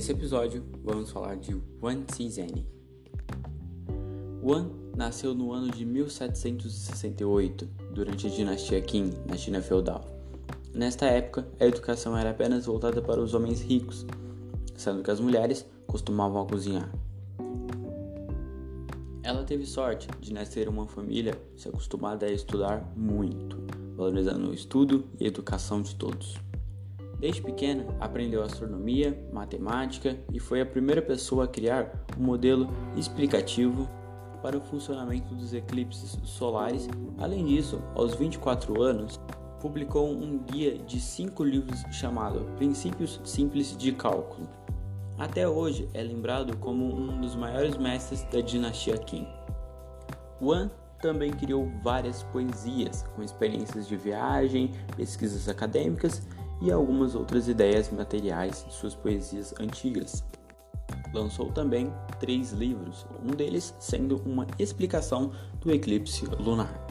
Nesse episódio, vamos falar de Wan Xizhen. Wan nasceu no ano de 1768, durante a dinastia Qin, na China feudal. Nesta época, a educação era apenas voltada para os homens ricos, sendo que as mulheres costumavam cozinhar. Ela teve sorte de nascer em uma família se acostumada a estudar muito, valorizando o estudo e a educação de todos. Desde pequena, aprendeu astronomia, matemática e foi a primeira pessoa a criar um modelo explicativo para o funcionamento dos eclipses solares. Além disso, aos 24 anos, publicou um guia de cinco livros chamado Princípios Simples de Cálculo. Até hoje é lembrado como um dos maiores mestres da dinastia Qin. Wan também criou várias poesias, com experiências de viagem, pesquisas acadêmicas e algumas outras ideias materiais de suas poesias antigas. Lançou também três livros, um deles sendo uma explicação do eclipse lunar.